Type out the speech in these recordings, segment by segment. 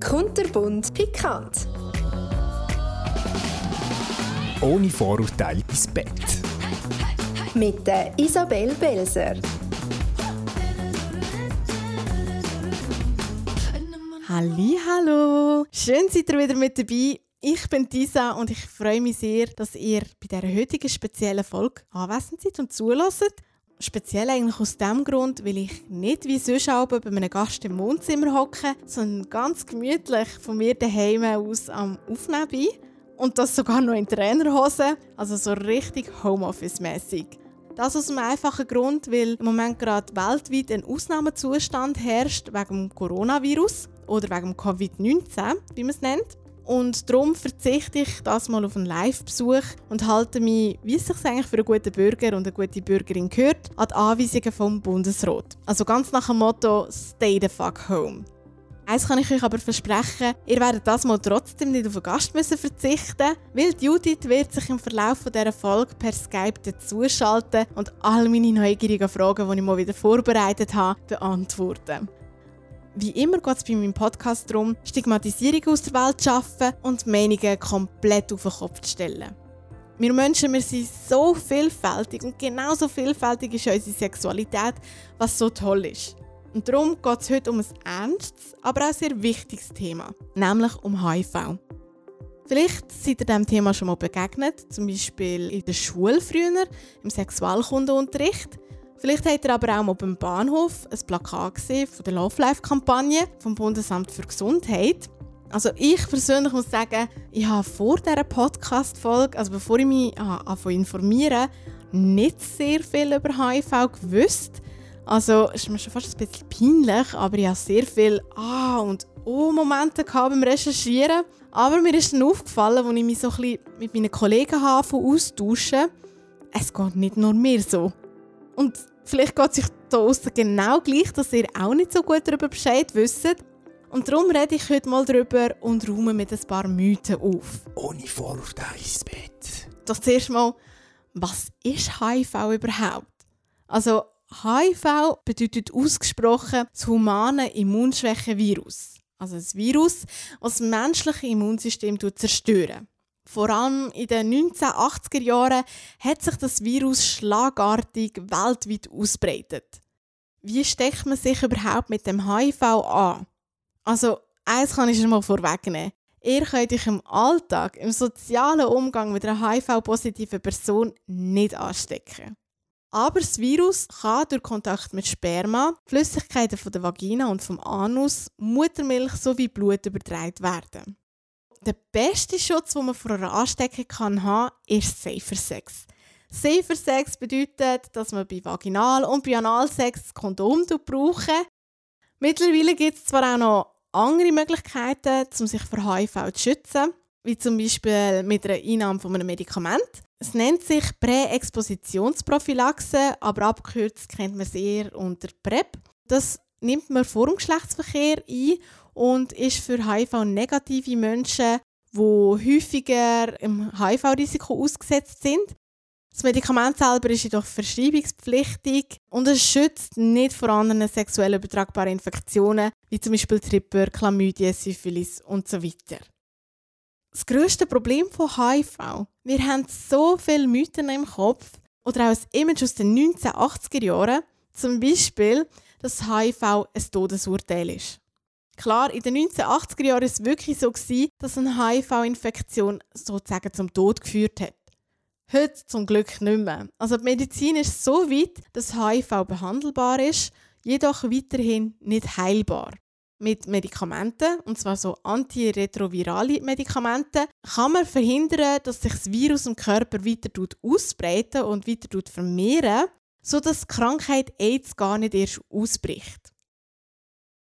Kunterbunt pikant. Ohne Vorurteile ins Bett. Mit der Isabel Belser. Halli, hallo! Schön seid ihr wieder mit dabei. Ich bin Tisa und ich freue mich sehr, dass ihr bei dieser heutigen speziellen Folge anwesend seid und zulässt. Speziell eigentlich aus dem Grund, weil ich nicht wie sonst auch bei einem Gast im Wohnzimmer hocke, sondern ganz gemütlich von mir daheim aus am Aufnehmen bin. Und das sogar noch in Trainerhose, also so richtig Homeoffice-mäßig. Das aus einem einfachen Grund, weil im Moment gerade weltweit ein Ausnahmezustand herrscht wegen dem Coronavirus oder wegen dem Covid-19, wie man es nennt. Und darum verzichte ich das mal auf einen Live-Besuch und halte mich, wie es sich eigentlich für einen guten Bürger und eine gute Bürgerin gehört, an die Anweisungen vom Bundesrat. Also ganz nach dem Motto Stay the fuck home. Eins kann ich euch aber versprechen, ihr werdet das mal trotzdem nicht auf einen Gast müssen verzichten weil Judith wird sich im Verlauf dieser Folge per Skype dazuschalten und all meine neugierigen Fragen, die ich mal wieder vorbereitet habe, beantworten. Wie immer geht es bei meinem Podcast darum, Stigmatisierung aus der Welt zu schaffen und Meinungen komplett auf den Kopf zu stellen. Wir Menschen wir sind so vielfältig und genauso vielfältig ist unsere Sexualität, was so toll ist. Und darum geht es heute um ein ernstes, aber auch sehr wichtiges Thema, nämlich um HIV. Vielleicht seid ihr diesem Thema schon mal begegnet, zum Beispiel in der Schule früher, im Sexualkundeunterricht. Vielleicht habt ihr aber auch mal beim Bahnhof ein Plakat von der Love Life Kampagne vom Bundesamt für Gesundheit. Also ich persönlich muss sagen, ich habe vor dieser Podcast-Folge, also bevor ich mich anfange informieren, nicht sehr viel über HIV gewusst. Also ist mir schon fast ein bisschen peinlich, aber ich habe sehr viel Ah und Oh-Momente beim Recherchieren. Aber mir ist dann aufgefallen, als ich mich so ein bisschen mit meinen Kollegen habe austauschen, es geht nicht nur mir so. Und vielleicht geht es euch da außen genau gleich, dass ihr auch nicht so gut darüber Bescheid wisst. Und darum rede ich heute mal darüber und räume mit ein paar Mythen auf. Ohne Vorurteile ins Bett. Das zuerst mal, was ist HIV überhaupt? Also HIV bedeutet ausgesprochen das humane Immunschwächevirus. Also ein Virus, das das menschliche Immunsystem zerstören. Vor allem in den 1980er Jahren hat sich das Virus schlagartig weltweit ausbreitet. Wie steckt man sich überhaupt mit dem HIV an? Also, eins kann ich schon mal vorwegnehmen. Ihr könnt euch im Alltag, im sozialen Umgang mit einer HIV-positiven Person nicht anstecken. Aber das Virus kann durch Kontakt mit Sperma, Flüssigkeiten von der Vagina und vom Anus, Muttermilch sowie Blut übertragen werden. Der beste Schutz, den man vor einer Ansteckung haben kann, ist Safer Sex. Safer Sex bedeutet, dass man bei Vaginal- und bei Analsex Kondom brauchen. Mittlerweile gibt es zwar auch noch andere Möglichkeiten, um sich vor HIV zu schützen, wie zum Beispiel mit einer Einnahme von einem Medikament. Es nennt sich Präexpositionsprophylaxe, aber abgekürzt kennt man es eher unter PrEP. Das nimmt man vor dem Geschlechtsverkehr ein und ist für HIV-negative Menschen, die häufiger im HIV-Risiko ausgesetzt sind. Das Medikament selber ist jedoch verschreibungspflichtig und es schützt nicht vor anderen sexuell übertragbaren Infektionen, wie zum Beispiel Tripper, Chlamydien, Syphilis und so weiter. Das grösste Problem von HIV, wir haben so viele Mythen im Kopf oder auch ein Image aus den 1980er Jahren, zum Beispiel, dass HIV ein Todesurteil ist. Klar, in den 1980er Jahren war es wirklich so, dass eine HIV-Infektion sozusagen zum Tod geführt hat. Heute zum Glück nicht mehr. Also die Medizin ist so weit, dass HIV behandelbar ist, jedoch weiterhin nicht heilbar. Mit Medikamenten, und zwar so antiretrovirale Medikamente, kann man verhindern, dass sich das Virus im Körper weiter ausbreiten und weiter vermehren, sodass die Krankheit AIDS gar nicht erst ausbricht.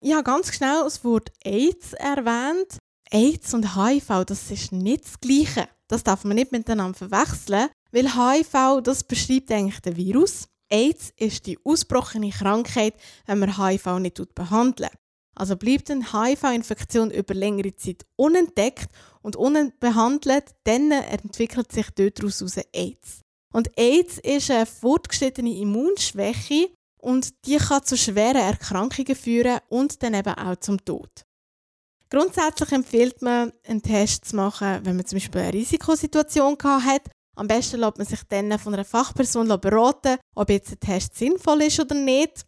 Habe ganz schnell das Wort AIDS erwähnt. AIDS und HIV, das ist nicht das Gleiche. Das darf man nicht miteinander verwechseln, weil HIV, das beschreibt eigentlich den Virus. AIDS ist die ausbrochene Krankheit, wenn man HIV nicht behandelt. Also bleibt eine HIV-Infektion über längere Zeit unentdeckt und unbehandelt, dann entwickelt sich daraus AIDS. Und AIDS ist eine fortgeschrittene Immunschwäche, und die kann zu schweren Erkrankungen führen und dann eben auch zum Tod. Grundsätzlich empfiehlt man, einen Test zu machen, wenn man zum Beispiel eine Risikosituation hat. Am besten lässt man sich dann von einer Fachperson beraten, ob jetzt ein Test sinnvoll ist oder nicht.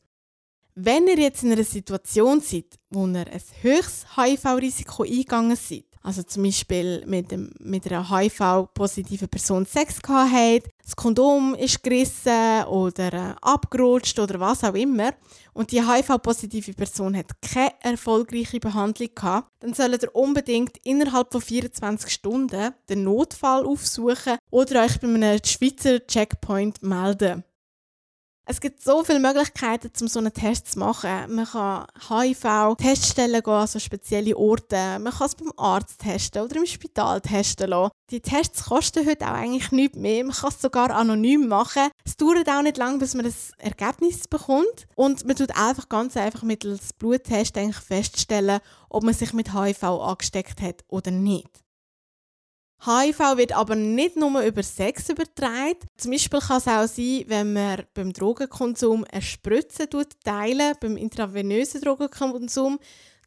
Wenn ihr jetzt in einer Situation seid, wo ihr ein höchstes HIV-Risiko eingegangen seid, also zum Beispiel mit, dem, mit einer HIV-positiven Person Sex gehabt das Kondom ist gerissen oder äh, abgerutscht oder was auch immer und die HIV-positive Person hat keine erfolgreiche Behandlung gehabt, dann solltet ihr unbedingt innerhalb von 24 Stunden den Notfall aufsuchen oder euch bei einem Schweizer Checkpoint melden. Es gibt so viele Möglichkeiten, um so einen Test zu machen. Man kann HIV-Teststellen gehen, also spezielle Orte. Man kann es beim Arzt testen oder im Spital testen lassen. Die Tests kosten heute auch eigentlich nichts mehr. Man kann es sogar anonym machen. Es dauert auch nicht lange, bis man das Ergebnis bekommt. Und man tut einfach ganz einfach mittels Bluttest eigentlich feststellen, ob man sich mit HIV angesteckt hat oder nicht. HIV wird aber nicht nur über Sex übertragen. Zum Beispiel kann es auch sein, wenn man beim Drogenkonsum eine Spritze teilen, beim intravenösen Drogenkonsum.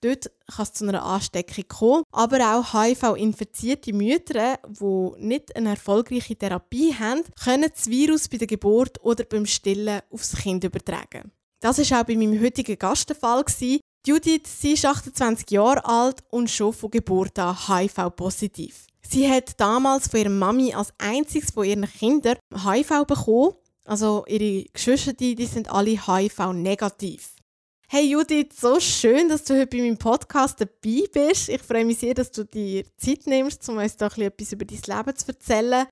Dort kann es zu einer Ansteckung kommen. Aber auch HIV-infizierte Mütter, die nicht eine erfolgreiche Therapie haben, können das Virus bei der Geburt oder beim Stillen aufs Kind übertragen. Das war auch bei meinem heutigen Gast der Fall. Judith, sie ist 28 Jahre alt und schon von Geburt an HIV-positiv. Sie hat damals von ihrer Mami als einziges von ihren Kindern HIV bekommen. Also ihre Geschwister, die sind alle HIV-negativ. Hey Judith, so schön, dass du heute bei meinem Podcast dabei bist. Ich freue mich sehr, dass du dir Zeit nimmst, um uns doch etwas über dein Leben zu erzählen.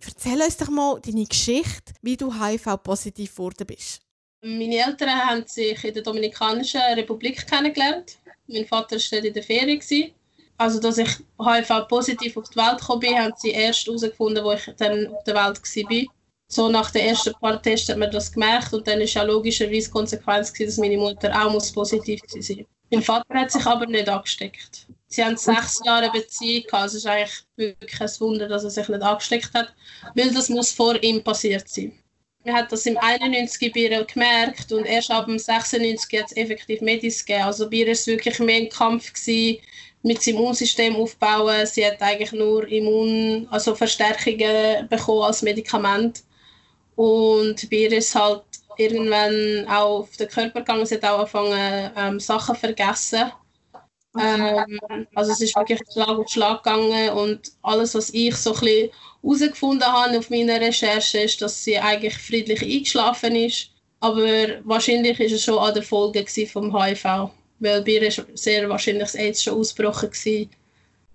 Erzähl uns doch mal deine Geschichte, wie du HIV-positiv geworden bist. Meine Eltern haben sich in der Dominikanischen Republik kennengelernt. Mein Vater war in der Ferien also dass ich HIV-positiv auf die Welt gekommen bin, haben sie erst herausgefunden, als ich dann auf der Welt war. So nach den ersten paar Tests hat man das gemerkt und dann ist ja logischerweise Konsequenz gewesen, dass meine Mutter auch muss positiv sein muss. Mein Vater hat sich aber nicht angesteckt. Sie haben sechs Jahre Beziehung. Also es ist eigentlich wirklich ein Wunder, dass er sich nicht angesteckt hat, weil das muss vor ihm passiert sein. Man hat das im 91 bei ihr gemerkt und erst ab dem 96 hat es effektiv Medis gegeben. Also bei ihr war es wirklich mehr ein Kampf, gewesen, mit seinem Immunsystem aufbauen. Sie hat eigentlich nur Immun, also Verstärkungen bekommen als Medikament. Und bei ihr ist halt irgendwann auch auf den Körper gegangen. Sie hat auch angefangen, ähm, Sachen zu vergessen. Ähm, also es ist wirklich Schlag auf Schlag gegangen und alles, was ich so ein herausgefunden habe auf meiner Recherche, ist, dass sie eigentlich friedlich eingeschlafen ist. Aber wahrscheinlich ist es schon an der Folge vom HIV weil bei ihr ist sehr wahrscheinlich das AIDS schon ausgebrochen in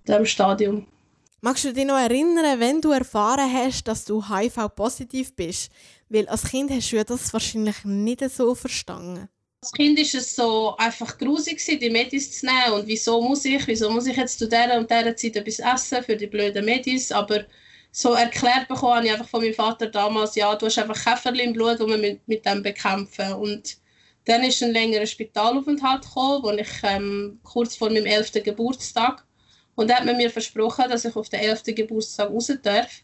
diesem Stadium. Magst du dich noch erinnern, wenn du erfahren hast, dass du HIV-positiv bist? Weil als Kind hast du das wahrscheinlich nicht so verstanden. Als Kind war es so einfach grusig, die Medis zu nehmen. Und wieso muss ich? Wieso muss ich jetzt zu dieser und dieser Zeit etwas essen für die blöden Medis? Aber so erklärt bekommen habe ich einfach von meinem Vater damals, ja, du hast einfach Käferchen im Blut, die wir mit, mit dem bekämpfen. Und dann ist ein längerer Spitalaufenthalt gekommen, wo ich ähm, kurz vor meinem 11. Geburtstag und da hat man mir versprochen, dass ich auf den 11. Geburtstag raus darf.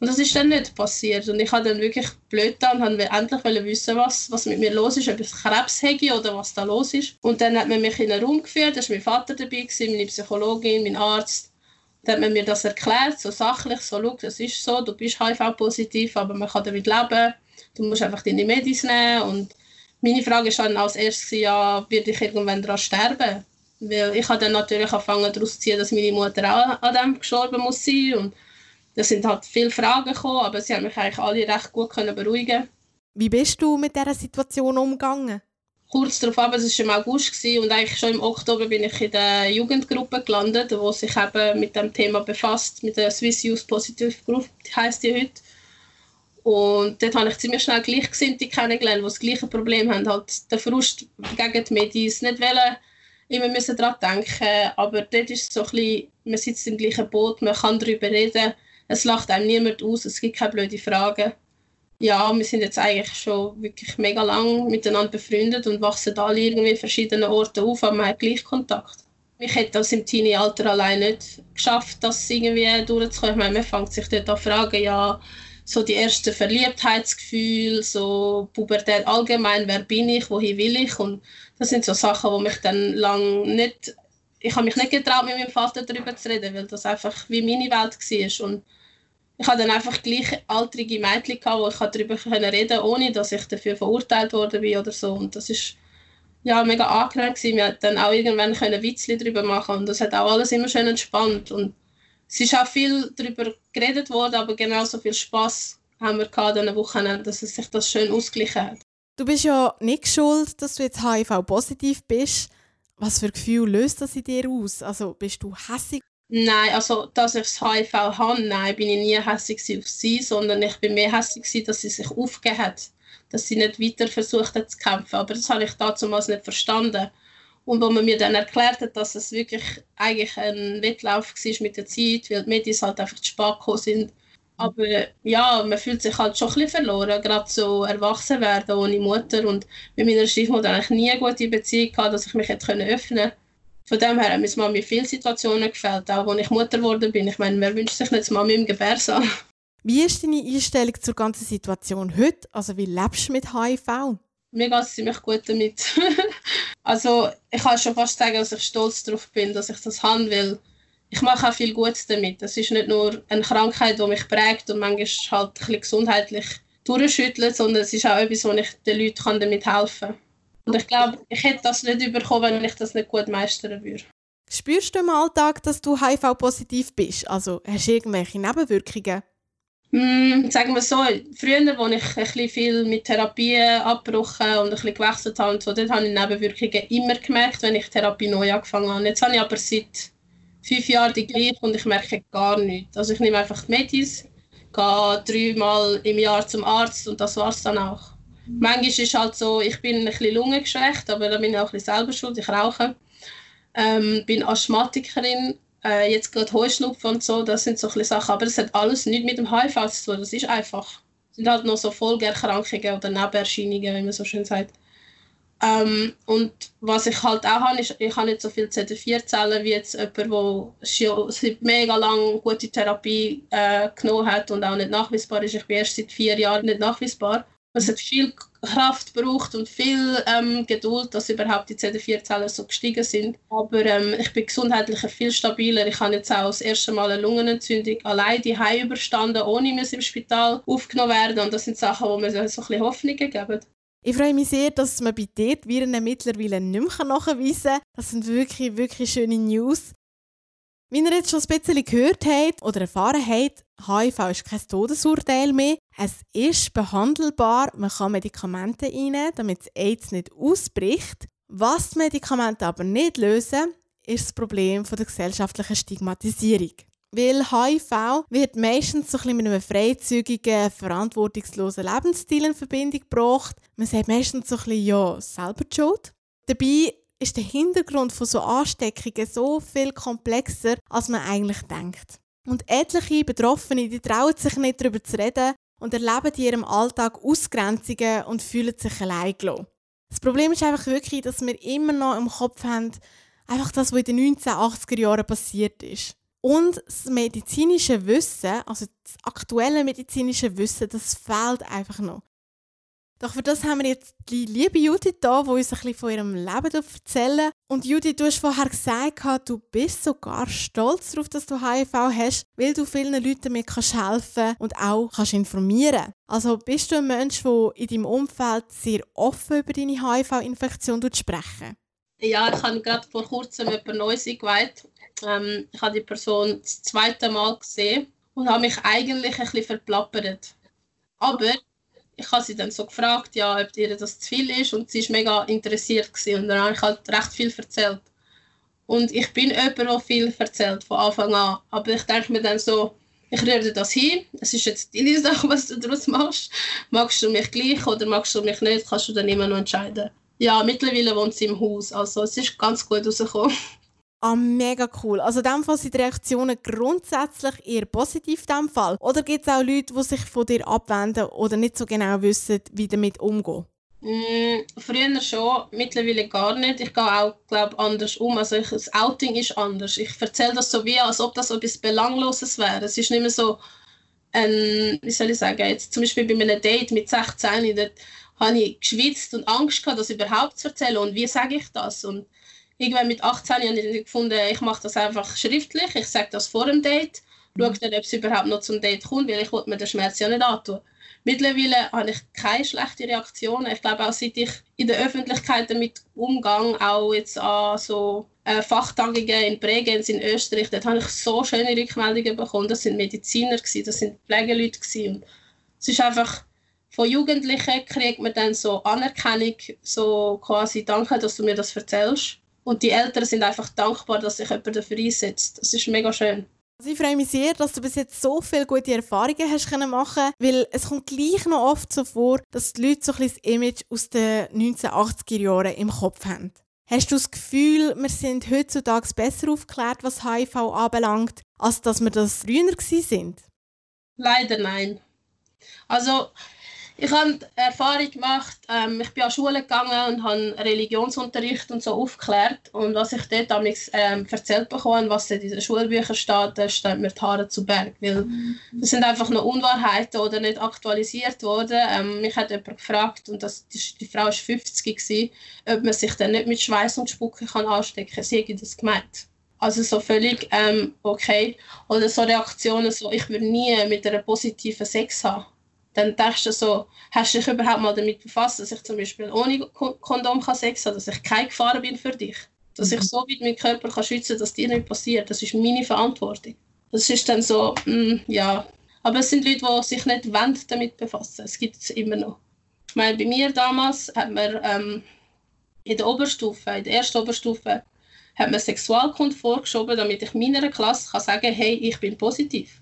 Und das ist dann nicht passiert. Und ich habe dann wirklich blöd da und wollte endlich wissen, was, was mit mir los ist, ob ich Krebs habe oder was da los ist. Und dann hat man mich in einen Raum geführt, da war mein Vater dabei, meine Psychologin, mein Arzt. Dann hat man mir das erklärt, so sachlich, so, schau, das ist so, du bist HIV-positiv, aber man kann damit leben. Du musst einfach deine Medis nehmen und meine Frage war dann als erstes, ja, werde ich irgendwann daran sterben? Weil ich habe dann natürlich angefangen daraus zu ziehen, dass meine Mutter auch an dem gestorben muss sein. Und da sind halt viele Fragen gekommen, aber sie haben mich eigentlich alle recht gut können beruhigen Wie bist du mit dieser Situation umgegangen? Kurz darauf, aber es war im August gewesen, und eigentlich schon im Oktober bin ich in der Jugendgruppe gelandet, die sich eben mit dem Thema befasst, mit der Swiss Youth Positive Group, heisst die heute. Und dort habe ich ziemlich schnell Gleichgesinnte kennengelernt, die das gleiche Problem haben, halt den Frust gegen die Medis, nicht wollen, immer müssen daran denken, aber dort ist es so ein bisschen, man sitzt im gleichen Boot, man kann darüber reden, es lacht einem niemand aus, es gibt keine blöden Fragen. Ja, wir sind jetzt eigentlich schon wirklich mega lang miteinander befreundet und wachsen alle irgendwie verschiedenen Orten auf, aber man hat gleich Kontakt. Ich hätte das im Teenie-Alter allein nicht geschafft, das irgendwie durchzukommen. Ich meine, man fängt sich dort an fragen, ja, so die ersten Verliebtheitsgefühle, so Pubertät allgemein, wer bin ich, wohin will ich und das sind so Sachen, die mich dann lang nicht ich habe mich nicht getraut, mit meinem Vater darüber zu reden, weil das einfach wie meine Welt war. Und ich hatte dann einfach gleichaltrige Mädchen, gehabt, wo ich darüber reden konnte, ohne dass ich dafür verurteilt worden bin oder so. Und das ist ja, mega angenehm gewesen. Wir dann auch irgendwann können Witzli darüber machen und das hat auch alles immer schön entspannt. Und es ist auch viel darüber geredet worden, aber genauso viel Spaß haben wir gehabt in Wochen, dass es sich das schön ausgeglichen hat. Du bist ja nicht schuld, dass du jetzt HIV-positiv bist. Was für Gefühl löst das in dir aus? Also bist du hässig? Nein, also dass ich das HIV habe, nein, bin ich nie hässig auf sie, sondern ich bin mehr hässig dass sie sich aufgegeben hat, dass sie nicht weiter versucht hat zu kämpfen. Aber das habe ich damals nicht verstanden. Und wo man mir dann erklärt hat, dass es wirklich eigentlich ein Wettlauf war mit der Zeit, weil die Medien halt einfach zu spät gekommen sind, aber ja, man fühlt sich halt schon ein bisschen verloren, gerade so erwachsen werden ohne Mutter. Und mit meiner Stiefmutter eigentlich nie eine gute Beziehung gehabt, dass ich mich hätte öffnen konnte. Von dem her haben mir in vielen Situationen gefällt, auch als ich Mutter geworden bin. Ich meine, wer wünscht sich nicht Mami im Gebärsaal? Wie ist deine Einstellung zur ganzen Situation heute? Also wie lebst du mit HIV? Mir geht es ziemlich gut damit. also ich kann schon fast sagen, dass ich stolz darauf bin, dass ich das haben will ich mache auch viel Gutes damit. Es ist nicht nur eine Krankheit, die mich prägt und manchmal halt ein bisschen gesundheitlich durchschüttelt, sondern es ist auch etwas, wo ich den Leuten damit helfen kann. Und ich glaube, ich hätte das nicht bekommen, wenn ich das nicht gut meistern würde. Spürst du im Alltag, dass du HIV-positiv bist? Also hast du irgendwelche Nebenwirkungen? Mm, sagen wir so, früher, als ich ein viel mit Therapie abgebrochen und ein gewechselt habe, so, dort habe ich Nebenwirkungen immer gemerkt, wenn ich Therapie neu angefangen habe. Jetzt habe ich aber seit fünf Jahre die gleiche und ich merke gar nichts. Also ich nehme einfach die Medis, gehe dreimal im Jahr zum Arzt und das war es dann auch. Manchmal ist es halt so, ich bin ein bisschen lungengeschwächt, aber da bin ich auch ein bisschen selber schuld, ich rauche. Ähm, bin Asthmatikerin, äh, jetzt gerade Heuschnupfen und so, das sind so ein Sachen, aber das hat alles nichts mit dem HIV zu tun, das ist einfach. Es sind halt noch so Folgeerkrankungen oder Nebenerscheinungen, wie man so schön sagt. Ähm, und was ich halt auch habe, ist, ich habe nicht so viele CD4-Zellen wie jetzt jemand, der seit mega lang gute Therapie äh, genommen hat und auch nicht nachweisbar ist. Ich bin erst seit vier Jahren nicht nachweisbar. Es hat viel Kraft gebraucht und viel ähm, Geduld, dass überhaupt die CD4-Zellen so gestiegen sind. Aber ähm, ich bin gesundheitlich viel stabiler. Ich habe jetzt auch das erste Mal eine Lungenentzündung allein die überstanden, ohne dass im Spital aufgenommen werden. Und das sind Sachen, die mir so ein bisschen Hoffnung geben. Ich freue mich sehr, dass man bei dir Viren mittlerweile nicht mehr nachweisen kann. Das sind wirklich, wirklich schöne News. Wie ihr jetzt schon ein bisschen gehört habt oder erfahren habt, HIV ist kein Todesurteil mehr. Es ist behandelbar. Man kann Medikamente einnehmen, damit das AIDS nicht ausbricht. Was die Medikamente aber nicht lösen, ist das Problem der gesellschaftlichen Stigmatisierung. Weil HIV wird meistens so ein mit einem freizügigen, verantwortungslosen Lebensstil in Verbindung gebracht. Man sagt meistens so ein bisschen, ja, selber die Schuld. Dabei ist der Hintergrund von so Ansteckungen so viel komplexer, als man eigentlich denkt. Und etliche Betroffene, die trauen sich nicht darüber zu reden und erleben in ihrem Alltag Ausgrenzungen und fühlen sich allein gelassen. Das Problem ist einfach wirklich, dass wir immer noch im Kopf haben, einfach das, was in den 1980er Jahren passiert ist. Und das medizinische Wissen, also das aktuelle medizinische Wissen, das fehlt einfach noch. Doch für das haben wir jetzt die liebe Judith da, die uns ein bisschen von ihrem Leben erzählen Und Judith, du hast vorher gesagt, du bist sogar stolz darauf, dass du HIV hast, weil du vielen Leuten damit kannst helfen und auch kannst informieren. Also bist du ein Mensch, der in deinem Umfeld sehr offen über deine HIV-Infektion sprechen? Ja, ich habe gerade vor kurzem jemand Neues eingeweiht ähm, ich habe die Person das zweite Mal gesehen und habe mich eigentlich ein bisschen verplappert. Aber ich habe sie dann so gefragt, ja, ob ihr das zu viel ist und sie war mega interessiert gewesen. und dann habe ich halt recht viel erzählt. Und ich bin jemand, der viel erzählt von Anfang an, aber ich denke mir dann so, ich rühre das hin, es ist jetzt deine Sache, was du daraus machst. Magst du mich gleich oder magst du mich nicht, kannst du dann immer noch entscheiden. Ja, mittlerweile wohnt sie im Haus, also es ist ganz gut rausgekommen. Ah, mega cool. Also in dem Fall sind die Reaktionen grundsätzlich eher positiv in dem Fall. Oder gibt es auch Leute, die sich von dir abwenden oder nicht so genau wissen, wie damit umgehen? Mm, früher schon, mittlerweile gar nicht. Ich gehe auch, glaube anders um. Also ich, das Outing ist anders. Ich erzähle das so wie, als ob das etwas Belangloses wäre. Es ist nicht mehr so ein, wie soll ich sagen, jetzt zum Beispiel bei einem Date mit 16, dort habe ich geschwitzt und Angst gehabt, das überhaupt zu erzählen. Und wie sage ich das? Und irgendwann mit 18 habe ich gefunden, ich mache das einfach schriftlich, ich sage das vor dem Date, schaue mhm. dann, ob es überhaupt noch zum Date kommt, weil ich mir den Schmerz ja nicht antun. Mittlerweile habe ich keine schlechten Reaktionen. Ich glaube auch, seit ich in der Öffentlichkeit damit umgehe, auch jetzt an so äh, Fachtagungen in Bregenz in Österreich, dort habe ich so schöne Rückmeldungen bekommen. Das sind Mediziner, gewesen, das sind Pflegeleute. Gewesen. Es ist einfach, von Jugendlichen kriegt man dann so Anerkennung, so quasi «Danke, dass du mir das erzählst». Und die Eltern sind einfach dankbar, dass sich jemand dafür einsetzt. Das ist mega schön. Also ich freue mich sehr, dass du bis jetzt so viele gute Erfahrungen hast können machen, weil es kommt gleich noch oft so vor, dass die Leute so ein bisschen das Image aus den 1980er Jahren im Kopf haben. Hast du das Gefühl, wir sind heutzutage besser aufgeklärt, was HIV anbelangt, als dass wir das früher sind? Leider nein. Also ich habe Erfahrung gemacht, ähm, ich bin an Schule gegangen und habe Religionsunterricht und so aufgeklärt und was ich dort damals ähm, erzählt bekommen was in den Schulbüchern steht, da steht mir die Haare zu Berg, weil das sind einfach noch Unwahrheiten oder nicht aktualisiert worden. Ähm, mich hat jemand gefragt und das, die, die Frau war 50 gewesen, ob man sich dann nicht mit Schweiß und Spucke kann anstecken kann. Sie hätte das gemeint. Also so völlig ähm, okay. Oder so Reaktionen, so ich würde nie mit einer positiven Sex haben dann denkst du so, hast du dich überhaupt mal damit befasst, dass ich zum Beispiel ohne Kondom kann Sex habe, dass ich keine Gefahr bin für dich. Dass ich mhm. so weit meinen Körper kann schützen kann, dass dir nicht passiert. Das ist meine Verantwortung. Das ist dann so, mh, mm, ja. Aber es sind Leute, die sich nicht damit befassen. Es gibt es immer noch. Ich meine, bei mir damals hat man ähm, in der Oberstufe, in der ersten Oberstufe, hat man Sexualkunde vorgeschoben, damit ich meiner Klasse kann sagen hey, ich bin positiv.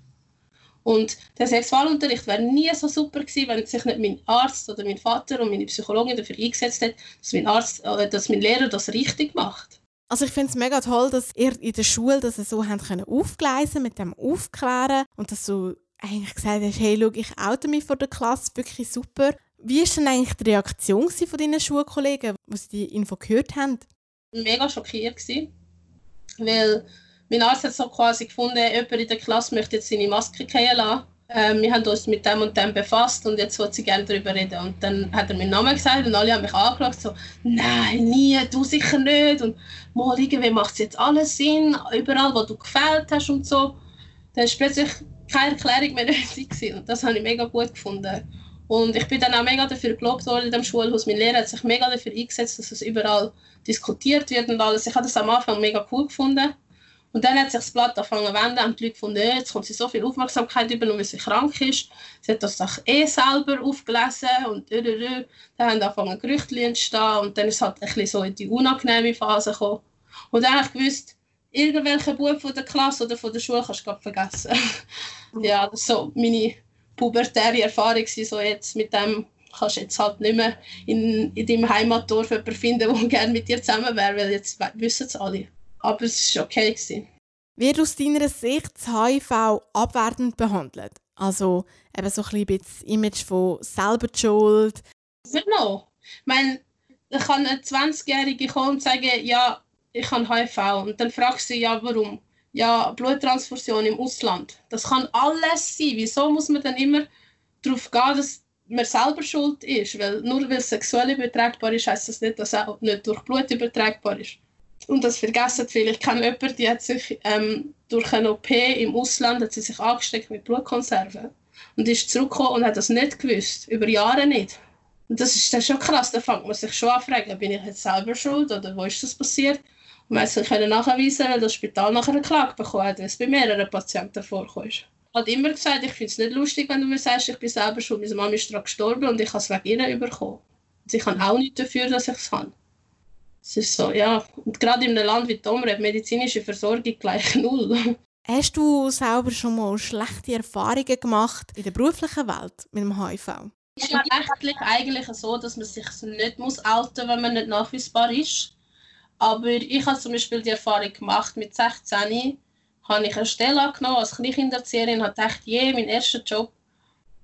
Und der Sexualunterricht wäre nie so super gewesen, wenn sich nicht mein Arzt oder mein Vater und meine Psychologin dafür eingesetzt hätten, dass mein Arzt, äh, dass mein Lehrer das richtig macht. Also ich finde es mega toll, dass ihr in der Schule das so haben können aufgleisen mit dem Aufklären und dass du eigentlich gesagt hast, hey, schau, ich oute mich vor der Klasse, wirklich super. Wie war denn eigentlich die Reaktion von deinen Schulkollegen, als sie die Info gehört haben? Mega schockiert gewesen, weil mein Arzt hat so quasi gefunden, jemand in der Klasse möchte jetzt seine Maske fallen lassen. Ähm, wir haben uns mit dem und dem befasst und jetzt wollte sie gerne darüber reden. Und dann hat er meinen Namen gesagt und alle haben mich angeschaut, so, nein, nie, du sicher nicht. Und mal irgendwie macht es jetzt alles Sinn, überall, wo du gefällt hast und so. Dann war plötzlich keine Erklärung mehr nötig und das habe ich mega gut gefunden. Und ich bin dann auch mega dafür gelobt worden in dem Schulhaus. Mein Lehrer hat sich mega dafür eingesetzt, dass es überall diskutiert wird und alles. Ich habe das am Anfang mega cool gefunden. Und dann hat sich das Blatt angefangen zu wenden und die Leute gefunden, jetzt kommt sie so viel Aufmerksamkeit über, nur weil sie krank ist. Sie hat das doch eh selber aufgelesen und äh, äh, äh. dann haben angefangen Gerüchte zu entstehen und dann ist es halt ein bisschen so in die unangenehme Phase gekommen. Und dann habe ich gewusst, irgendwelchen Bub von der Klasse oder von der Schule kannst du vergessen. ja, das war so meine pubertäre Erfahrung, so jetzt mit dem kannst du jetzt halt nicht mehr in, in deinem Heimatdorf jemanden finden, der gerne mit dir zusammen wäre, weil jetzt wissen es alle aber es war okay. Gewesen. Wird aus deiner Sicht das HIV abwertend behandelt? Also eben so ein bisschen das Image von selber die Schuld? Genau. Ich meine, da kann eine 20-Jährige kommen und sagen, ja, ich habe HIV. Und dann fragst du sie, ja, warum? Ja, Bluttransfusion im Ausland. Das kann alles sein. Wieso muss man dann immer darauf gehen, dass man selber schuld ist? Weil nur weil es sexuell übertragbar ist, heißt das nicht, dass es auch nicht durch Blut übertragbar ist und das vergessen viele. Ich kenne jemanden, die hat sich ähm, durch eine OP im Ausland hat sie sich angesteckt mit Blutkonserven und ist zurückgekommen und hat das nicht gewusst, über Jahre nicht. Und das ist dann schon krass, da fängt man sich schon an fragen, bin ich jetzt selber schuld oder wo ist das passiert? Und man konnte nachweisen, dass das Spital nachher eine Klage bekommen hat, wenn es bei mehreren Patienten vorkommt. Habe immer gesagt, ich finde es nicht lustig, wenn du mir sagst, ich bin selber schuld, meine Mama ist daran gestorben und ich habe es wegen ihnen bekommen. Und ich kann auch nicht dafür, dass ich es habe. Es ist so, ja. Und gerade in einem Land wie Domrep, medizinische Versorgung gleich null. Hast du selber schon mal schlechte Erfahrungen gemacht in der beruflichen Welt mit dem HIV? Es ist ja rechtlich eigentlich so, dass man sich nicht muss outen wenn man nicht nachweisbar ist. Aber ich habe zum Beispiel die Erfahrung gemacht, mit 16 habe ich eine Stelle angenommen als Kleinkinderzieherin und habe gedacht, je, mein erster Job,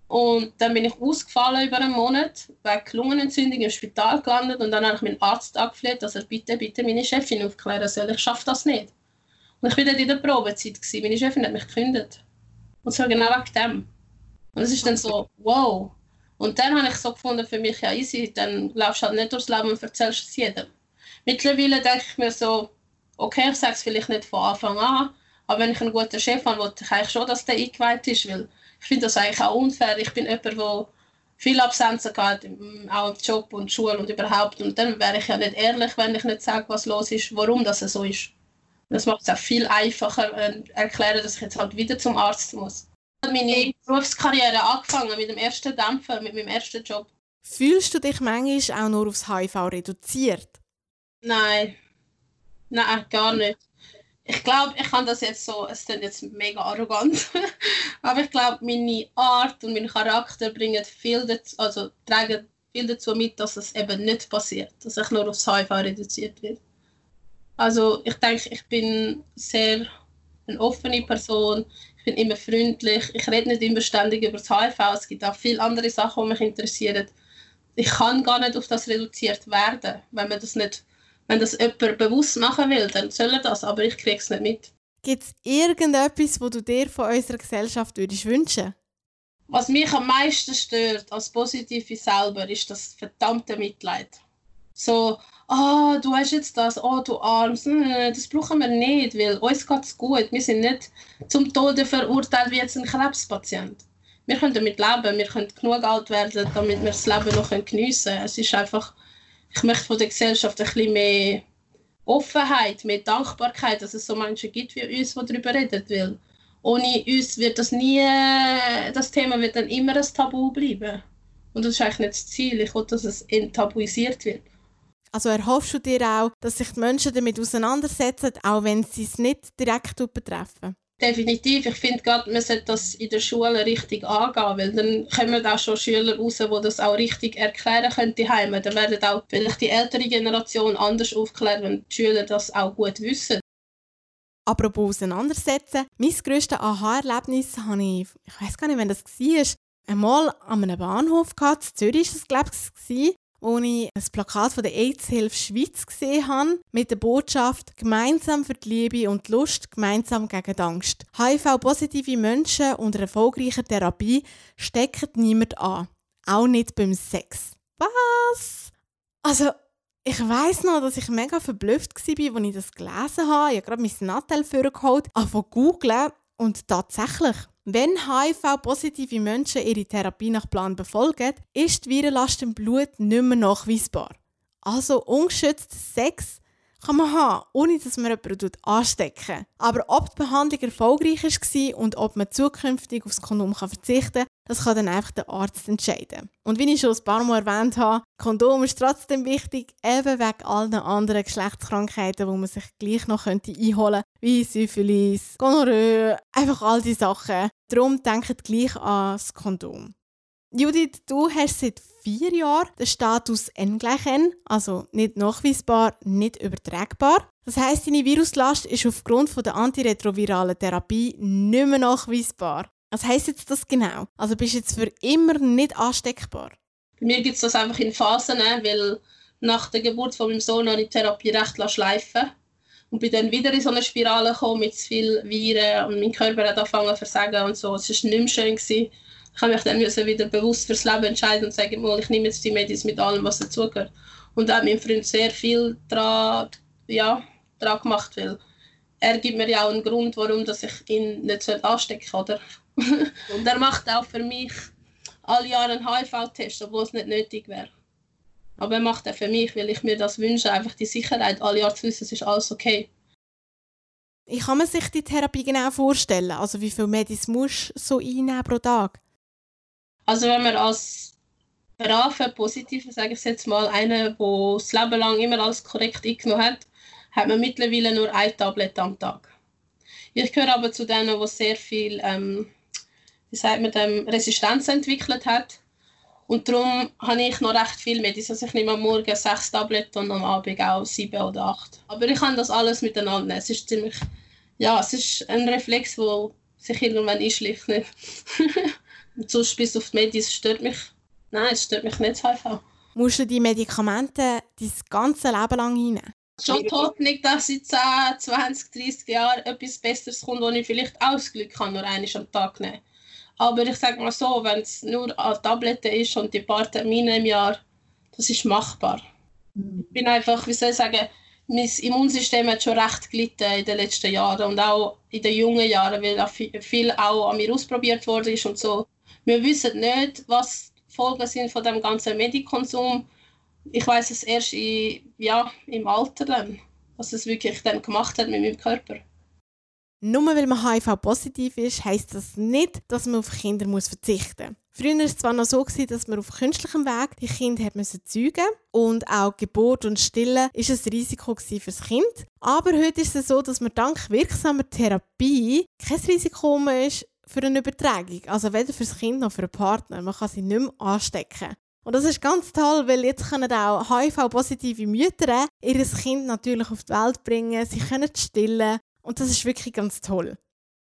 und dann bin ich ausgefallen über einen Monat, wegen Lungenentzündung im Spital gelandet und dann habe ich meinen Arzt angefleht, dass er bitte, bitte meine Chefin aufklären soll. Ich schaffe das nicht. Und ich war dann in der Probezeit. Gewesen. Meine Chefin hat mich gekündigt. Und zwar genau wegen dem. Und es ist dann so, wow. Und dann habe ich so gefunden, für mich ja easy, dann laufst du halt nicht durchs Leben und erzählst es jedem. Mittlerweile denke ich mir so, okay, ich sage es vielleicht nicht von Anfang an, aber wenn ich einen guten Chef habe, will ich eigentlich schon, dass der eingeweiht ist, weil ich finde das eigentlich auch unfair. Ich bin jemand, der viel Absenzen hat, auch im Job und Schule und überhaupt. Und dann wäre ich ja nicht ehrlich, wenn ich nicht sage, was los ist, warum das so ist. Das macht es auch viel einfacher äh, erklären, dass ich jetzt halt wieder zum Arzt muss. Ich habe meine Berufskarriere angefangen mit dem ersten Dämpfer, mit meinem ersten Job. Fühlst du dich manchmal auch nur aufs HIV reduziert? Nein, nein, gar nicht. Ich glaube, ich kann das jetzt so, es klingt jetzt mega arrogant, aber ich glaube, meine Art und mein Charakter bringen viel dazu, also tragen viel dazu mit, dass es eben nicht passiert, dass ich nur aufs HIV reduziert wird. Also ich denke, ich bin sehr eine offene Person, ich bin immer freundlich, ich rede nicht immer ständig über das HIV, es gibt auch viele andere Sachen, die mich interessieren. Ich kann gar nicht auf das reduziert werden, wenn man das nicht, wenn das jemand bewusst machen will, dann soll er das, aber ich kriege es nicht mit. Gibt es irgendetwas, was du dir von unserer Gesellschaft würdest wünschen Was mich am meisten stört als Positive selber, ist das verdammte Mitleid. So, ah, du hast jetzt das, oh, du Arms, das brauchen wir nicht, weil uns geht es gut. Wir sind nicht zum Tode verurteilt wie jetzt ein Krebspatient. Wir können damit leben, wir können genug alt werden, damit wir das Leben noch geniessen können. Es ist einfach, ich möchte von der Gesellschaft ein bisschen mehr Offenheit, mehr Dankbarkeit, dass es so Menschen gibt wie uns, die darüber reden. Weil ohne uns wird das nie, das Thema wird dann immer ein Tabu bleiben. Und das ist eigentlich nicht das Ziel. Ich will, dass es enttabuisiert wird. Also erhoffst du dir auch, dass sich die Menschen damit auseinandersetzen, auch wenn sie es nicht direkt betreffen? Definitiv. Ich finde gerade, man sollte das in der Schule richtig angehen, weil dann kommen auch schon Schüler raus, die das auch richtig erklären können daheim. Dann werden auch vielleicht die ältere Generation anders aufklären, wenn die Schüler das auch gut wissen. Apropos auseinandersetzen, mein grösstes Aha-Erlebnis habe ich, ich weiß gar nicht, wann das war, einmal an einem Bahnhof gehabt, in Zürich war das, glaube ich, wo ich ein Plakat von der AIDS-Hilfe Schweiz gesehen habe, mit der Botschaft «Gemeinsam für die Liebe und die Lust, gemeinsam gegen Angst». HIV-positive Menschen unter erfolgreicher Therapie stecken niemand an. Auch nicht beim Sex. Was? Also, ich weiß noch, dass ich mega verblüfft war, als ich das gelesen habe. Ich habe gerade mein Nattel vorgeholt, von googeln und tatsächlich, wenn HIV-positive Menschen ihre Therapie nach Plan befolgen, ist die Virenlast im Blut nicht mehr nachweisbar. Also ungeschützter Sex kann man haben, ohne dass man jemanden anstecken. Aber ob die Behandlung erfolgreich war und ob man zukünftig aufs Kondom verzichten kann, das kann dann einfach der Arzt entscheiden. Und wie ich schon ein paar Mal erwähnt habe, Kondom ist trotzdem wichtig, eben wegen allen anderen Geschlechtskrankheiten, die man sich gleich noch einholen könnte, wie Syphilis, Gonorrhoe, einfach all diese Sachen. Darum denkt gleich an das Kondom. Judith, du hast seit vier Jahren den Status N gleich N, also nicht nachweisbar, nicht übertragbar. Das heißt, deine Viruslast ist aufgrund der antiretroviralen Therapie nicht mehr nachweisbar. Was heisst jetzt das genau? Also bist du jetzt für immer nicht ansteckbar? Bei mir gibt es das einfach in Phasen, ne, weil nach der Geburt von meinem Sohn habe ich die Therapie recht schleifen und bin dann wieder in so eine Spirale gekommen mit zu viel Viren und mein Körper hat angefangen zu versagen und so. Es war nicht mehr schön. Gewesen. Ich habe mich dann wieder bewusst fürs Leben entscheiden und sagen, ich nehme jetzt die Medis mit allem, was dazugehört. Und da hat mein Freund sehr viel daran, ja, daran gemacht, weil er gibt mir ja auch einen Grund, warum dass ich ihn nicht anstecken soll, oder? und er macht auch für mich alle Jahre einen HIV-Test, obwohl es nicht nötig wäre. Aber er macht er für mich, weil ich mir das wünsche, einfach die Sicherheit, alle Jahre zu wissen, es ist alles okay. Wie kann man sich die Therapie genau vorstellen? Also wie viel Medis muss so einnehmen pro Tag? Also wenn man als brave, positive, sage ich jetzt mal, einer, der das Leben lang immer alles korrekt eingenommen hat, hat man mittlerweile nur ein Tablet am Tag. Ich gehöre aber zu denen, die sehr viel ähm, wie sagt man, dem, Resistenz entwickelt hat. Und darum habe ich noch recht viel Medis. Also ich nehme am Morgen sechs Tabletten und am Abend auch sieben oder acht. Aber ich kann das alles miteinander Es ist ziemlich, ja, es ist ein Reflex, der sich irgendwann einschläft. Nicht. sonst bis auf die Medis stört mich, nein, es stört mich nicht das HIV. Musst du die Medikamente dein ganze Leben lang reinnehmen? Schon die Hoffnung, dass in 10, 20, 30 Jahren etwas Besseres kommt, wo ich vielleicht Ausglück kann, nur einmal am Tag nehmen aber ich sage mal so, wenn es nur eine Tablette ist und die paar Termine im Jahr, das ist machbar. Ich bin einfach, wie soll ich sagen, mein Immunsystem hat schon recht gelitten in den letzten Jahren und auch in den jungen Jahren, weil auch viel auch an mir ausprobiert worden ist und so. Wir wissen nicht, was die Folgen sind von dem ganzen Medikonsum. Ich weiß es erst in, ja, im Alter dann, was es wirklich dann gemacht hat mit meinem Körper. Nur weil man HIV-positiv ist, heisst das nicht, dass man auf Kinder muss verzichten muss. Früher war es zwar noch so, dass man auf künstlichem Weg die Kinder hat zeugen und auch Geburt und Stillen ist ein Risiko für das Kind. Aber heute ist es so, dass man dank wirksamer Therapie kein Risiko mehr ist für eine Übertragung. Also weder für das Kind noch für den Partner. Man kann sie nicht mehr anstecken. Und das ist ganz toll, weil jetzt können auch HIV-positive Mütter ihr Kind natürlich auf die Welt bringen, sie können stillen und das ist wirklich ganz toll.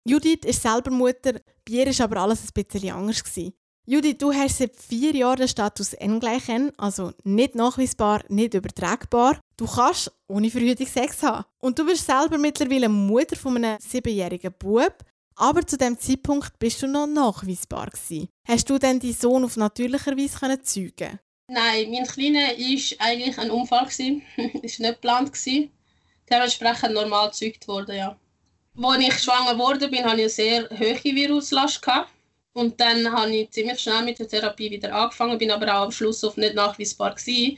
Judith ist selber Mutter, bei ihr war aber alles ein bisschen anders. Judith, du hast seit vier Jahren den Status N gleich N, also nicht nachweisbar, nicht übertragbar. Du kannst ohne Verhütung Sex haben. Und du bist selber mittlerweile Mutter von einem siebenjährigen Bub, aber zu dem Zeitpunkt bist du noch nachweisbar gewesen. Hast du denn deinen Sohn auf natürlicher Weise können zeugen? Nein, mein Kleiner war eigentlich ein Unfall. Es war nicht geplant dementsprechend normal gezeugt worden, ja. Als ich schwanger wurde, bin, hatte ich eine sehr hohe Viruslast. Gehabt. Und dann habe ich ziemlich schnell mit der Therapie wieder angefangen, bin aber auch am Schluss oft nicht nachweisbar gewesen.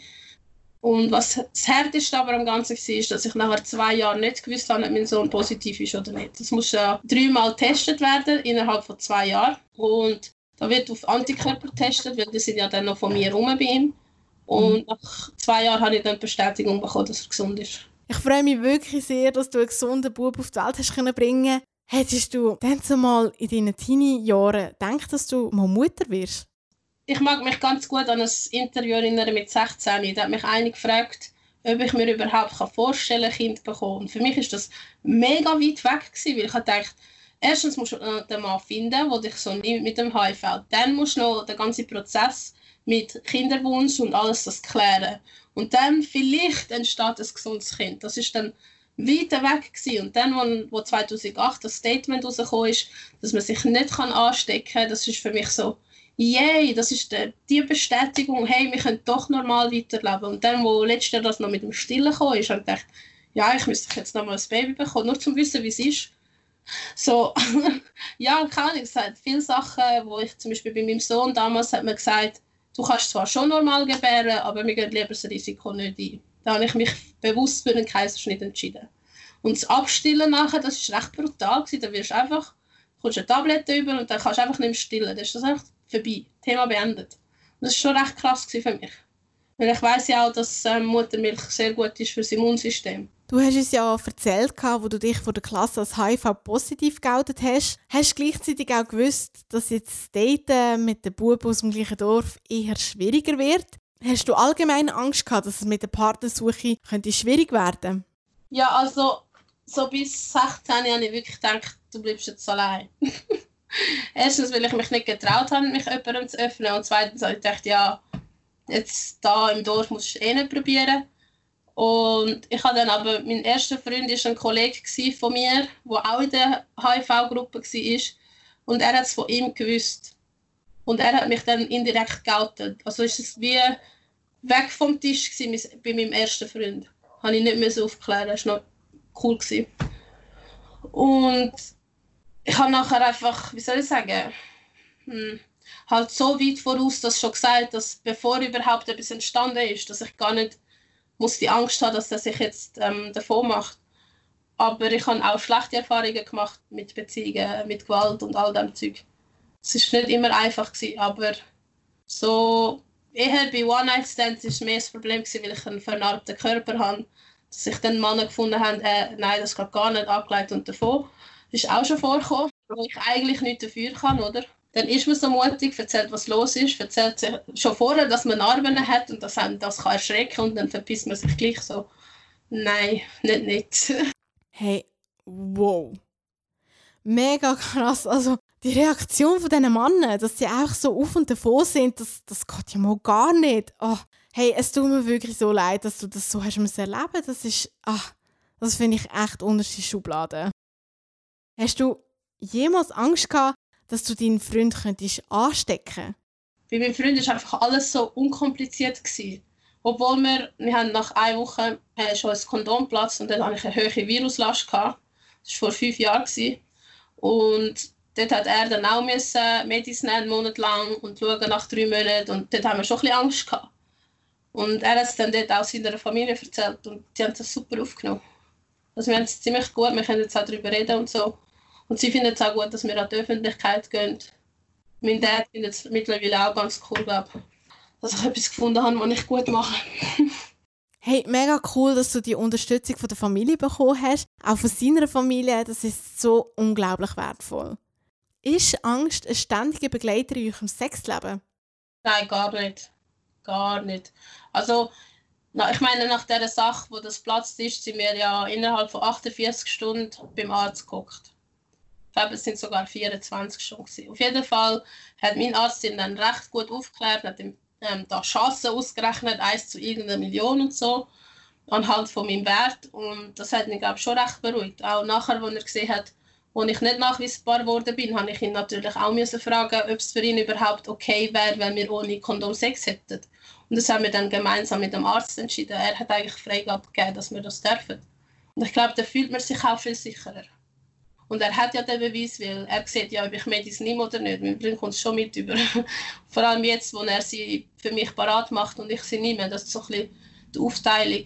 Und was das Härteste aber am Ganzen war, ist, dass ich nach zwei Jahren nicht gewusst habe, ob mein Sohn positiv ist oder nicht. Das muss ja dreimal getestet werden innerhalb von zwei Jahren. Und da wird auf Antikörper getestet, weil die sind ja dann noch von mir rum bei ihm. Und nach zwei Jahren habe ich dann die Bestätigung bekommen, dass er gesund ist. Ich freue mich wirklich sehr, dass du einen gesunden Bub auf die Welt hast können bringen. Hättest du dann zumal in deinen Teenie-Jahren gedacht, dass du mal Mutter wirst? Ich mag mich ganz gut an ein Interview erinnern mit 16. Da hat mich einer gefragt, ob ich mir überhaupt vorstellen kann, ein Kind zu bekommen. Für mich ist das mega weit weg gewesen, weil ich dachte, erstens musst du den Mann finden, der dich so nimmt mit dem HIV. Dann musst du noch den ganzen Prozess mit Kinderwunsch und alles das klären. Und dann vielleicht entsteht ein gesundes Kind. Das ist dann weiter weg gewesen. Und dann, wo, wo 2008 das Statement rausgekommen ist, dass man sich nicht anstecken kann, das ist für mich so, yay, das ist die, die Bestätigung, hey, wir können doch normal weiterleben. Und dann, wo letztes Jahr das noch mit dem Stillen gekommen ist, habe ich gedacht, ja, ich müsste jetzt noch mal ein Baby bekommen, nur zum wissen, wie es ist. So, ja, keine Ahnung, es hat viele Sachen, wo ich zum Beispiel bei meinem Sohn damals hat man gesagt, du kannst zwar schon normal gebären, aber wir gehen lieber das Risiko nicht ein. Da habe ich mich bewusst für einen Kaiserschnitt entschieden. Und das Abstillen nachher, das war recht brutal. Da wirst du einfach, kommst eine Tablette über und dann kannst du einfach nicht mehr stillen. Dann ist das einfach vorbei. Thema beendet. Und das war schon recht krass für mich. Weil ich weiß ja auch, dass ähm, Muttermilch sehr gut ist für das Immunsystem. Du hast uns ja erzählt, wo du dich von der Klasse als HIV-positiv geoutet hast. Hast gleichzeitig auch gewusst, dass jetzt das Daten mit den Buben aus dem gleichen Dorf eher schwieriger wird? Hast du allgemein Angst gehabt, dass es mit der Partnersuche könnte schwierig werden Ja, also so bis 16 habe ich wirklich gedacht, du bleibst jetzt allein. Erstens, weil ich mich nicht getraut habe, mich jemandem zu öffnen. Und zweitens habe ich gedacht, ja, jetzt da im Dorf musst du eh nicht probieren. Und ich habe dann aber, mein erster Freund war ein Kollege von mir, der auch in der HIV-Gruppe war. Und er hat es von ihm gewusst. Und er hat mich dann indirekt geoutet. Also ist es wie weg vom Tisch bei meinem ersten Freund. Habe ich nicht mehr so aufklären. Das war noch cool. Und ich habe nachher einfach, wie soll ich sagen, hm, halt so weit voraus das schon gesagt, dass bevor überhaupt etwas entstanden ist, dass ich gar nicht muss die Angst haben, dass er sich jetzt ähm, davon macht. Aber ich habe auch schlechte Erfahrungen gemacht mit Beziehungen, mit Gewalt und all dem Zeug. Es ist nicht immer einfach gewesen, aber so eher bei One Night Stands ist mehr das Problem gewesen, weil ich einen vernarbten Körper habe, dass sich dann Männer gefunden haben, äh, nein, das geht gar nicht, abgeleitet und davon. Das ist auch schon vorgekommen, wo ich eigentlich nichts dafür kann, oder? Dann ist man so mutig, erzählt, was los ist, erzählt sich schon vorher, dass man Narben hat und dass einem das kann erschrecken und dann verpisst man sich gleich so. Nein, nicht nicht. hey, wow. Mega krass. Also die Reaktion von diesen Männern, dass sie auch so auf und davon sind, das, das geht ja mal gar nicht. Oh, hey, es tut mir wirklich so leid, dass du das so hast müssen erleben. Das ist, ach, das finde ich echt unterste Schublade. Hast du jemals Angst gehabt, dass du deinen Freund könntest anstecken Bei meinem Freund war einfach alles so unkompliziert. Gewesen. Obwohl wir, wir haben nach einer Woche äh, schon ein Kondom platzt und dann hatte ich eine hohe Viruslast. Gehabt. Das war vor fünf Jahren. Gewesen. Und dort hat er dann auch müssen Medis nehmen, einen Monat lang und schauen nach drei Monaten. Und dort haben wir schon ein bisschen Angst gehabt. Und er hat es dann dort auch seiner Familie erzählt und die haben das super aufgenommen. Also wir haben es ziemlich gut, wir können jetzt auch darüber reden und so. Und sie finden es auch gut, dass wir an die Öffentlichkeit gehen. Mein Dad findet es mittlerweile auch ganz cool, glaube dass ich etwas gefunden habe, was ich gut mache. Hey, mega cool, dass du die Unterstützung von der Familie bekommen hast. Auch von seiner Familie, das ist so unglaublich wertvoll. Ist Angst eine ständige Begleiterin in eurem Sexleben? Nein, gar nicht. Gar nicht. Also, na, ich meine, nach dieser Sache, wo das platzt ist, sind wir ja innerhalb von 48 Stunden beim Arzt geguckt. Ich glaube, es sind sogar 24 Stunden. Gewesen. Auf jeden Fall hat mein Arzt ihn dann recht gut aufgeklärt, hat ihm ähm, da Chancen ausgerechnet, 1 zu irgendeiner Million und so, anhand von meinem Wert. Und das hat mich, glaube ich, schon recht beruhigt. Auch nachher, als er gesehen hat, als ich nicht nachweisbar geworden bin, habe ich ihn natürlich auch müssen fragen, ob es für ihn überhaupt okay wäre, wenn wir ohne Kondom Sex hätten. Und das haben wir dann gemeinsam mit dem Arzt entschieden. Er hat eigentlich Freigabe gegeben, dass wir das dürfen. Und ich glaube, da fühlt man sich auch viel sicherer. Und er hat ja den Beweis, weil er sieht ja, ob ich Medis nehme oder nicht. Wir bringen uns schon mit über. Vor allem jetzt, wo er sie für mich parat macht und ich sie nehme. Das ist so ein bisschen die Aufteilung.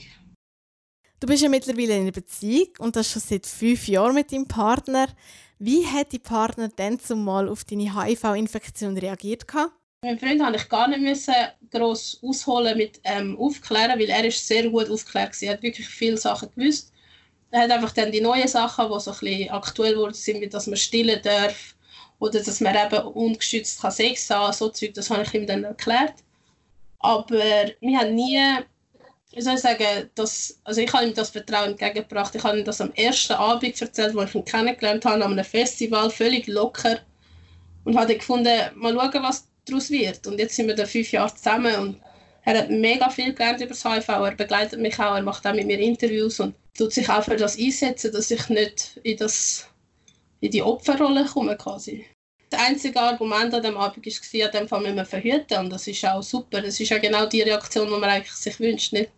Du bist ja mittlerweile in einer Beziehung und das schon seit fünf Jahren mit deinem Partner. Wie hat dein Partner denn zumal auf deine HIV-Infektion reagiert? Mein Freund habe ich gar nicht müssen gross ausholen mit ähm, aufklären, weil er ist sehr gut aufgeklärt war. Er hat wirklich viele Sachen gewusst hat einfach dann die neuen Sachen, die so ein bisschen aktuell geworden sind, wie dass man stillen darf oder dass man eben ungeschützt kann Sex haben so Zeug, das habe ich ihm dann erklärt. Aber wir haben nie, wie soll ich sagen, das, also ich habe ihm das Vertrauen entgegengebracht. Ich habe ihm das am ersten Abend erzählt, wo ich ihn kennengelernt habe, an einem Festival, völlig locker. Und habe gefunden, mal schauen, was daraus wird. Und jetzt sind wir da fünf Jahre zusammen und er hat mega viel gelernt über das HIV. Er begleitet mich auch, er macht auch mit mir Interviews und tut sich auch für das einsetzen, dass ich nicht in, das, in die Opferrolle komme quasi. Das einzige Argument an dem Abend war, an dem wir verhüten und das ist auch super. Das ist ja genau die Reaktion, die man eigentlich sich wünscht, nicht?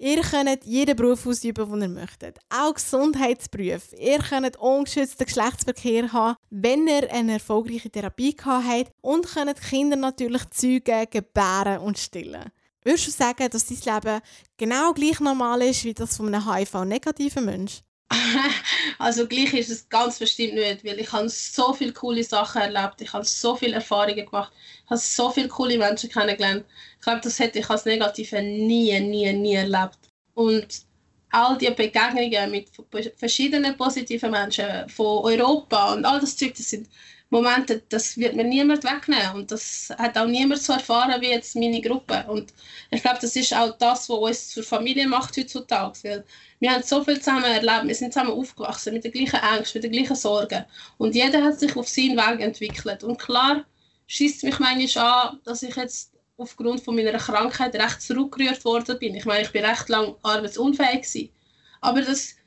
Ihr könnt jeden Beruf ausüben, den ihr möchtet. Auch Gesundheitsberufe. Ihr könnt ungeschützten Geschlechtsverkehr haben, wenn ihr eine erfolgreiche Therapie gehabt habt. Und könnt Kinder natürlich zeugen, gebären und stillen. Würdest du sagen, dass dein Leben genau gleich normal ist wie das von einem HIV-negativen Menschen? also gleich ist es ganz bestimmt nicht, weil ich habe so viele coole Sachen erlebt, ich habe so viele Erfahrungen gemacht, ich habe so viele coole Menschen kennengelernt. Ich glaube, das hätte ich als Negative nie, nie, nie erlebt. Und all die Begegnungen mit verschiedenen positiven Menschen von Europa und all das Zeug, das sind Momente, das wird mir niemand wegnehmen und das hat auch niemand so erfahren wie jetzt meine Gruppe und ich glaube, das ist auch das, was uns zur Familie macht heutzutage, weil wir haben so viel zusammen erlebt, wir sind zusammen aufgewachsen mit den gleichen Ängsten, mit den gleichen Sorgen und jeder hat sich auf seinen Weg entwickelt und klar schießt mich manchmal an, dass ich jetzt aufgrund von meiner Krankheit recht zurückgerührt worden bin. Ich meine, ich bin recht lang arbeitsunfähig gewesen. aber das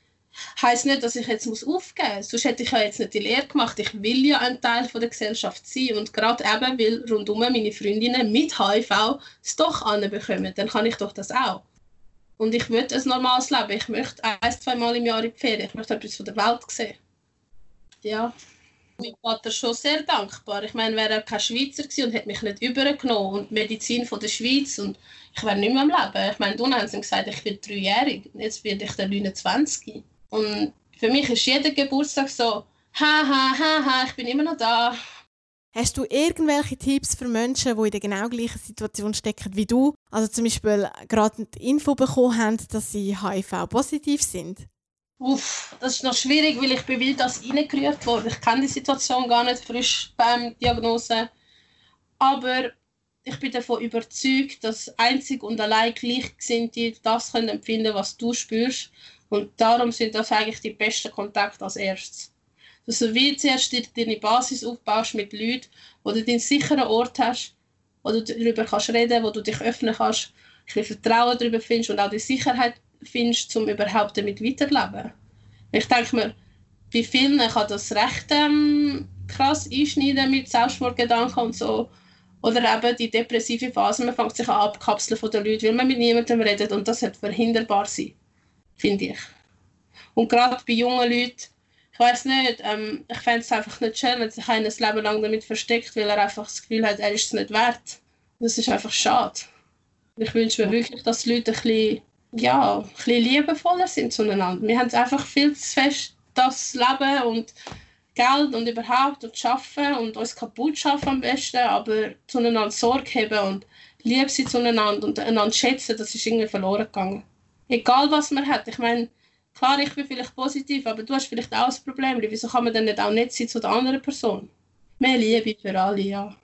heißt nicht, dass ich jetzt muss aufgeben muss. Sonst hätte ich ja jetzt nicht die Lehre gemacht. Ich will ja ein Teil von der Gesellschaft sein. Und gerade eben, weil rundum meine Freundinnen mit HIV es doch anbekommen, dann kann ich doch das auch. Und ich möchte ein normales Leben. Ich möchte ein, zwei Mal im Jahr in die Ferien. Ich möchte etwas von der Welt sehen. Ja. Mein Vater schon sehr dankbar. Ich meine, wäre er kein Schweizer gewesen und hätte mich nicht übergenommen und Medizin von der Schweiz und ich wäre nicht mehr am Leben. Ich meine, du haben sie gesagt, ich bin dreijährig. Jetzt werde ich dann 29. Und für mich ist jeder Geburtstag so, ha, ha, ha, ha, ich bin immer noch da. Hast du irgendwelche Tipps für Menschen, die in der genau gleichen Situation stecken wie du? Also zum Beispiel gerade die Info bekommen haben, dass sie HIV-positiv sind? Uff, das ist noch schwierig, weil ich bin wild als reingerührt worden. Ich kenne die Situation gar nicht frisch beim Diagnose. Aber ich bin davon überzeugt, dass einzig und allein Gleichgesinnte das können empfinden, was du spürst und darum sind das eigentlich die besten Kontakte als erstes. Dass du wie zuerst deine Basis aufbaust mit Leuten, wo du deinen sicheren Ort hast, wo du darüber kannst reden, wo du dich öffnen kannst, ein bisschen Vertrauen darüber findest und auch die Sicherheit findest, um überhaupt damit weiterzuleben. Ich denke mir, bei vielen kann das recht ähm, krass einschneiden mit Selbstmordgedanken und so. Oder eben die depressive Phase, man fängt sich an abkapseln von den Leuten, weil man mit niemandem redet und das sollte verhinderbar sein, finde ich. Und gerade bei jungen Leuten, ich weiß nicht, ähm, ich fände es einfach nicht schön, wenn sich einer das Leben lang damit versteckt, weil er einfach das Gefühl hat, er ist es nicht wert. Das ist einfach schade. Ich wünsche mir wirklich, dass die Leute ein bisschen, ja, ein bisschen liebevoller sind zueinander. Wir haben einfach viel zu fest das Leben und Geld und überhaupt und schaffen und uns kaputt schaffen am besten, aber zueinander Sorge haben und lieb sein zueinander und einander schätzen, das ist irgendwie verloren gegangen. Egal was man hat, ich meine, klar, ich bin vielleicht positiv, aber du hast vielleicht auch ein Problem. Wieso kann man dann nicht auch nett sein zu der anderen Person? Mehr Liebe für alle, ja.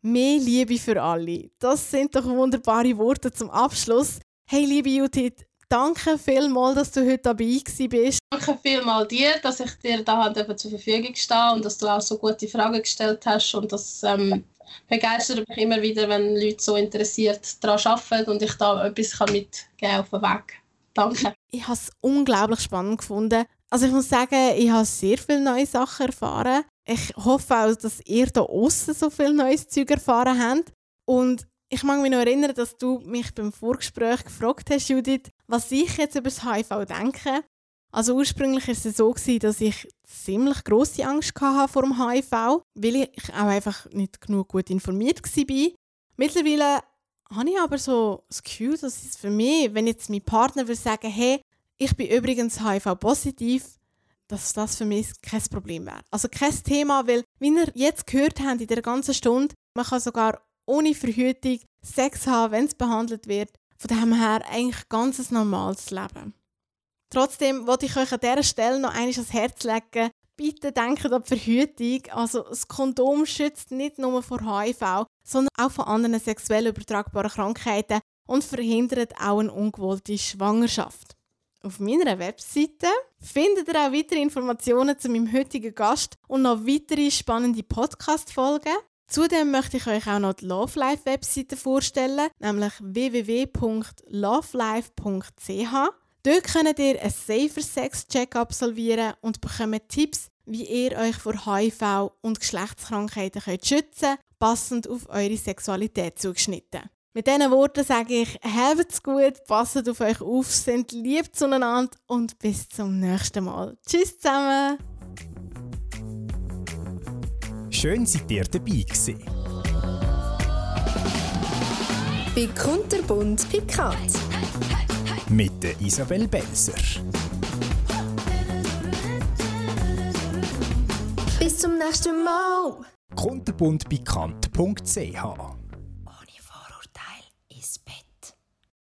Mehr Liebe für alle. Das sind doch wunderbare Worte zum Abschluss. Hey, liebe Judith, danke vielmals, dass du heute dabei bist. Danke vielmals dir, dass ich dir da zur Verfügung stehe und dass du auch so gute Fragen gestellt hast und das ähm, begeistert mich immer wieder, wenn Leute so interessiert daran arbeiten und ich da etwas mitgeben auf den Weg. Danke. Ich habe es unglaublich spannend gefunden. Also ich muss sagen, ich habe sehr viele neue Sachen erfahren. Ich hoffe auch, dass ihr da außen so viel neues Zeug erfahren habt. Und ich mag mich noch erinnern, dass du mich beim Vorgespräch gefragt hast, Judith, was ich jetzt über das HIV denke. Also ursprünglich war es so, dass ich ziemlich grosse Angst hatte vor dem HIV, weil ich auch einfach nicht genug gut informiert war. Mittlerweile habe ich aber so das Gefühl, dass es für mich, wenn jetzt mein Partner will sagen, hey, ich bin übrigens HIV-positiv, dass das für mich kein Problem wäre. Also kein Thema, weil, wie ihr jetzt gehört habt in der ganzen Stunde, man kann sogar ohne Verhütung Sex haben, wenn es behandelt wird. Von dem her eigentlich ganz ein normales Leben. Trotzdem wollte ich euch an dieser Stelle noch eines ans Herz legen. Bitte denkt an die Verhütung. Also das Kondom schützt nicht nur vor HIV, sondern auch vor anderen sexuell übertragbaren Krankheiten und verhindert auch eine ungewollte Schwangerschaft. Auf meiner Webseite findet ihr auch weitere Informationen zu meinem heutigen Gast und noch weitere spannende Podcast-Folgen. Zudem möchte ich euch auch noch die Love Life Webseite vorstellen, nämlich www.lovelife.ch. Dort könnt ihr einen Safer Sex Check absolvieren und bekommt Tipps, wie ihr euch vor HIV und Geschlechtskrankheiten könnt schützen passend auf eure Sexualität zugeschnitten. Mit diesen Worten sage ich, habt's gut, passt auf euch auf, sind lieb zueinander und bis zum nächsten Mal. Tschüss zusammen! Schön, seid ihr dabei gewesen. Bei Kunterbunt Pikant. Mit der Isabel Belser. Bis zum nächsten Mal. kunterbundbekannt.ch